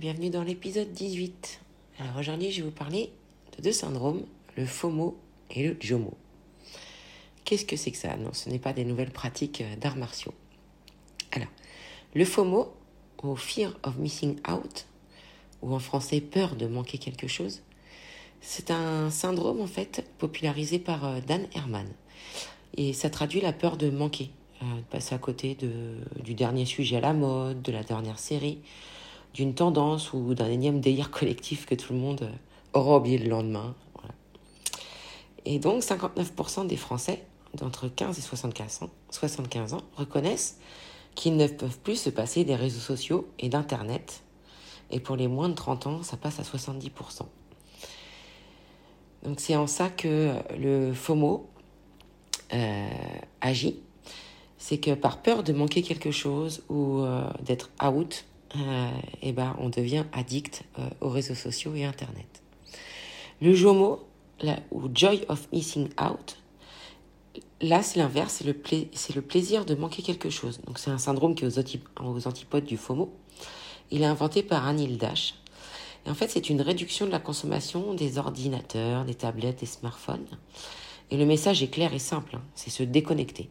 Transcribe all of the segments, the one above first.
Bienvenue dans l'épisode 18. Alors aujourd'hui, je vais vous parler de deux syndromes, le FOMO et le JOMO. Qu'est-ce que c'est que ça? Non, ce n'est pas des nouvelles pratiques euh, d'arts martiaux. Alors, le FOMO, ou Fear of Missing Out, ou en français peur de manquer quelque chose, c'est un syndrome en fait popularisé par euh, Dan Herman. Et ça traduit la peur de manquer, euh, de passer à côté du dernier sujet à la mode, de la dernière série, d'une tendance ou d'un énième délire collectif que tout le monde euh, aura oublié le lendemain. Et donc 59% des Français d'entre 15 et 75 ans, 75 ans reconnaissent qu'ils ne peuvent plus se passer des réseaux sociaux et d'Internet. Et pour les moins de 30 ans, ça passe à 70%. Donc c'est en ça que le FOMO euh, agit. C'est que par peur de manquer quelque chose ou euh, d'être out, euh, eh ben, on devient addict euh, aux réseaux sociaux et Internet. Le JOMO, ou Joy of Missing Out, là c'est l'inverse, c'est le, plaisir de manquer quelque chose. Donc c'est un syndrome qui est aux, aux, antipodes du FOMO. Il est inventé par Anil Dash. Et en fait, c'est une réduction de la consommation des ordinateurs, des tablettes, des smartphones. Et le message est clair et simple, hein, c'est se déconnecter.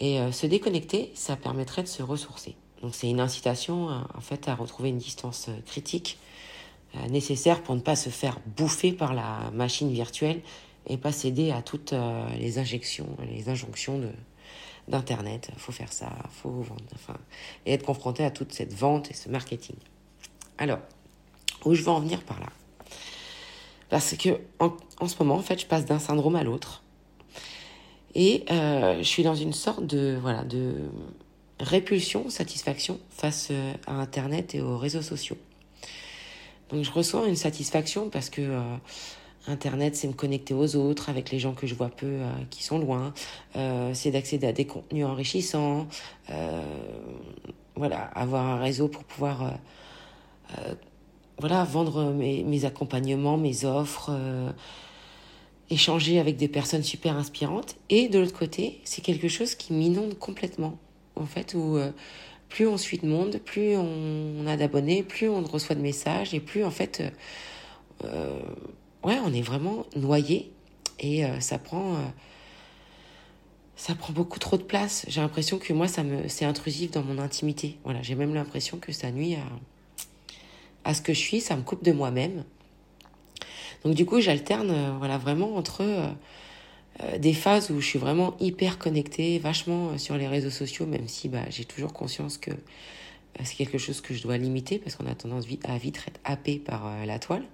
Et euh, se déconnecter, ça permettrait de se ressourcer. Donc c'est une incitation en fait à retrouver une distance euh, critique euh, nécessaire pour ne pas se faire bouffer par la machine virtuelle et pas céder à toutes euh, les injections, les injonctions de d'internet. Faut faire ça, faut vendre, enfin, et être confronté à toute cette vente et ce marketing. Alors, où je veux en venir par là? Parce que en, ce moment, en fait, je passe d'un syndrome à l'autre. Et euh, je suis dans une sorte de voilà de répulsion, satisfaction face euh, à Internet et aux réseaux sociaux. Donc je ressens une satisfaction parce que euh, Internet, c'est me connecter aux autres, avec les gens que je vois peu, euh, qui sont loin. c'est d'accéder à des contenus enrichissants. voilà, avoir un réseau pour pouvoir voilà, vendre mes, mes, accompagnements, mes offres, échanger avec des personnes super inspirantes. Et de l'autre côté, c'est quelque chose qui m'inonde complètement en fait, où euh, plus on suit de monde, plus on, a d'abonnés, plus on reçoit de messages, et plus, en fait, euh, euh, ouais, on est vraiment noyé, et ça prend... ça prend beaucoup trop de place. J'ai l'impression que moi, ça me, c'est intrusif dans mon intimité. Voilà, j'ai même l'impression que ça nuit à, à ce que je suis, ça me coupe de moi-même. Donc du coup, j'alterne, voilà, vraiment entre des phases où je suis vraiment hyper connectée, vachement euh, sur les réseaux sociaux, même si bah, j'ai toujours conscience que euh, c'est quelque chose que je dois limiter parce qu'on a tendance à vite être happé par la toile.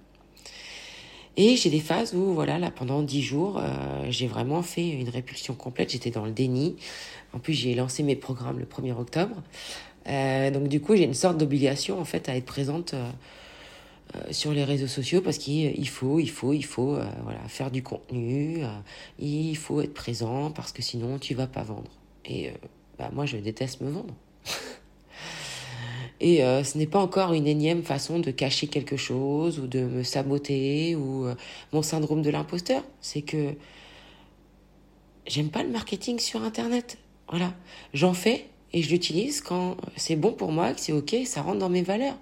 Et j'ai des phases où, voilà, là, pendant dix jours, j'ai vraiment fait une répulsion complète. J'étais dans le déni. En plus, j'ai lancé mes programmes le 1er octobre. donc, du coup, j'ai une sorte d'obligation, en fait, à être présente euh, sur les réseaux sociaux parce qu'il faut, il faut, il faut euh, voilà, faire du contenu, euh, il faut être présent parce que sinon tu vas pas vendre. Et bah, moi je déteste me vendre. Et ce n'est pas encore une énième façon de cacher quelque chose ou de me saboter ou mon syndrome de l'imposteur. C'est que j'aime pas le marketing sur Internet. Voilà. J'en fais et je l'utilise quand c'est bon pour moi, que c'est ok, ça rentre dans mes valeurs.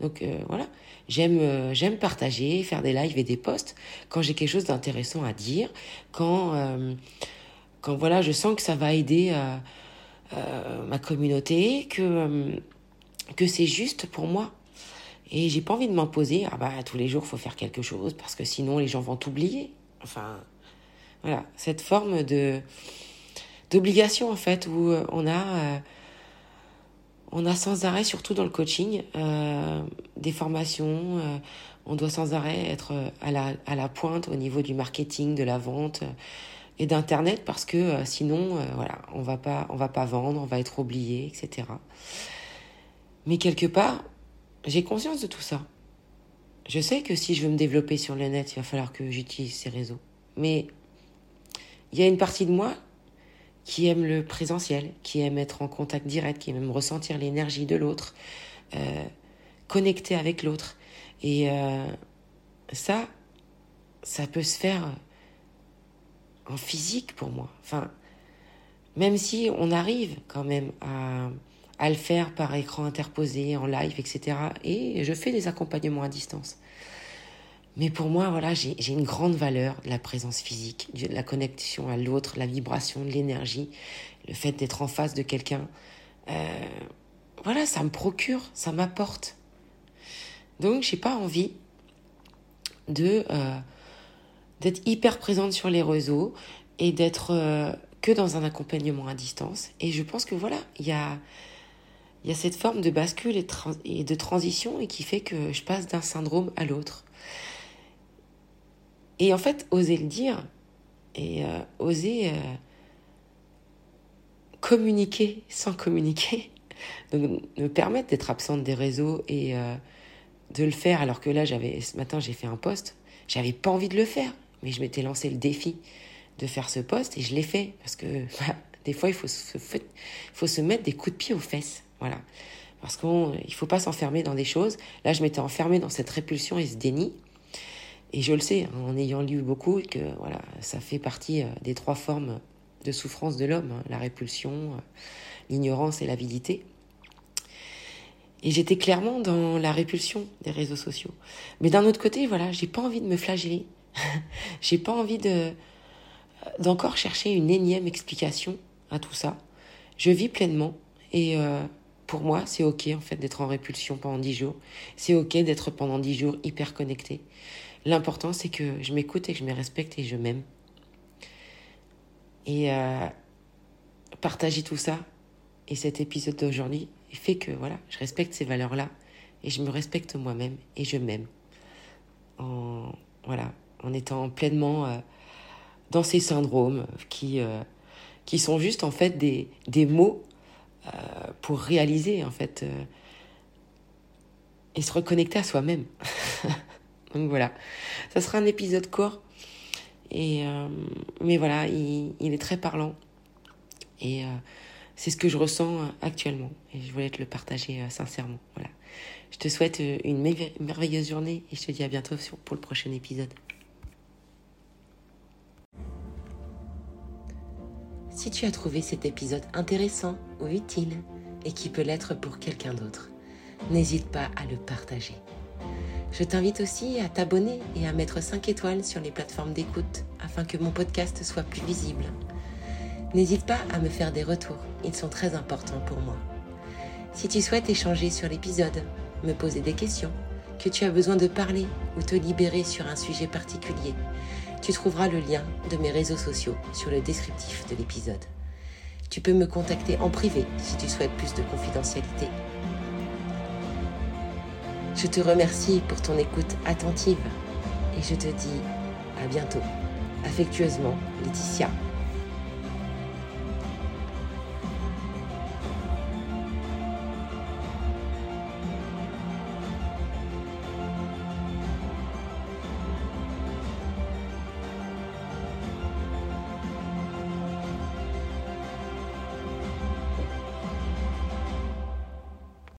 Donc voilà. J'aime euh, j'aime partager, faire des lives et des posts quand j'ai quelque chose d'intéressant à dire, quand euh, quand voilà, je sens que ça va aider euh, euh, ma communauté, que, euh, que c'est juste pour moi. Et j'ai pas envie de m'imposer, ah bah tous les jours faut faire quelque chose parce que sinon les gens vont t'oublier. Enfin, voilà, cette forme de d'obligation en fait où on a on a sans arrêt, surtout dans le coaching, des formations. on doit sans arrêt être à la, à la pointe au niveau du marketing, de la vente, et d'internet parce que euh, sinon euh, voilà on va pas on va pas vendre on va être oublié etc mais quelque part j'ai conscience de tout ça je sais que si je veux me développer sur le net il va falloir que j'utilise ces réseaux mais il y a une partie de moi qui aime le présentiel qui aime être en contact direct qui aime ressentir l'énergie de l'autre euh, connecter avec l'autre et euh, ça ça peut se faire en physique pour moi. Enfin, même si on arrive quand même à le faire par écran interposé, en live, etc. Et je fais des accompagnements à distance. Mais pour moi, voilà, j'ai une grande valeur la présence physique, de la connexion à l'autre, la vibration, l'énergie, le fait d'être en face de quelqu'un. Euh, voilà, ça me procure, ça m'apporte. Donc, j'ai pas envie de euh, d'être hyper présente sur les réseaux et d'être euh, que dans un accompagnement à distance. Et je pense que voilà, il y a, y a cette forme de bascule et, et, de transition et qui fait que je passe d'un syndrome à l'autre. Et en fait, oser le dire et euh, oser euh, communiquer sans communiquer, me permettre d'être absente des réseaux et de le faire alors que là, j'avais ce matin, j'ai fait un post, j'avais pas envie de le faire mais je m'étais lancé le défi de faire ce poste et je l'ai fait parce que bah, des fois il faut se, faut se mettre des coups de pied aux fesses, voilà. Parce qu'il ne faut pas s'enfermer dans des choses. Là, je m'étais enfermée dans cette répulsion et ce déni. Et je le sais, en ayant lu beaucoup, que voilà, ça fait partie euh, des trois formes de souffrance de l'homme, hein, la répulsion, euh, l'ignorance et l'avidité. Et j'étais clairement dans la répulsion des réseaux sociaux. Mais d'un autre côté, voilà, j'ai pas envie de me flageller. J'ai pas envie de d'encore chercher une énième explication à tout ça. Je vis pleinement et euh, pour moi, c'est ok en fait d'être en répulsion pendant dix jours. C'est ok d'être pendant dix jours hyper connecté. L'important, c'est que je m'écoute et que je me respecte et je m'aime. Et euh, partager tout ça et cet épisode d'aujourd'hui fait que voilà, je respecte ces valeurs-là et je me respecte moi-même et je m'aime. En voilà, en étant pleinement euh, dans ces syndromes qui, euh, qui sont juste en fait des, des mots euh, pour réaliser en fait et se reconnecter à soi-même. Donc voilà, ça sera un épisode court, et, mais voilà, il, est très parlant et c'est ce que je ressens actuellement et je voulais te le partager sincèrement. Voilà. Je te souhaite une merveilleuse journée et je te dis à bientôt pour le prochain épisode. Si tu as trouvé cet épisode intéressant ou utile et qui peut l'être pour quelqu'un d'autre, n'hésite pas à le partager. Je t'invite aussi à t'abonner et à mettre 5 étoiles sur les plateformes d'écoute afin que mon podcast soit plus visible. N'hésite pas à me faire des retours, ils sont très importants pour moi. Si tu souhaites échanger sur l'épisode, me poser des questions, que tu as besoin de parler ou te libérer sur un sujet particulier, tu trouveras le lien de mes réseaux sociaux sur le descriptif de l'épisode. Tu peux me contacter en privé si tu souhaites plus de confidentialité. Je te remercie pour ton écoute attentive et je te dis à bientôt. Affectueusement, Laetitia.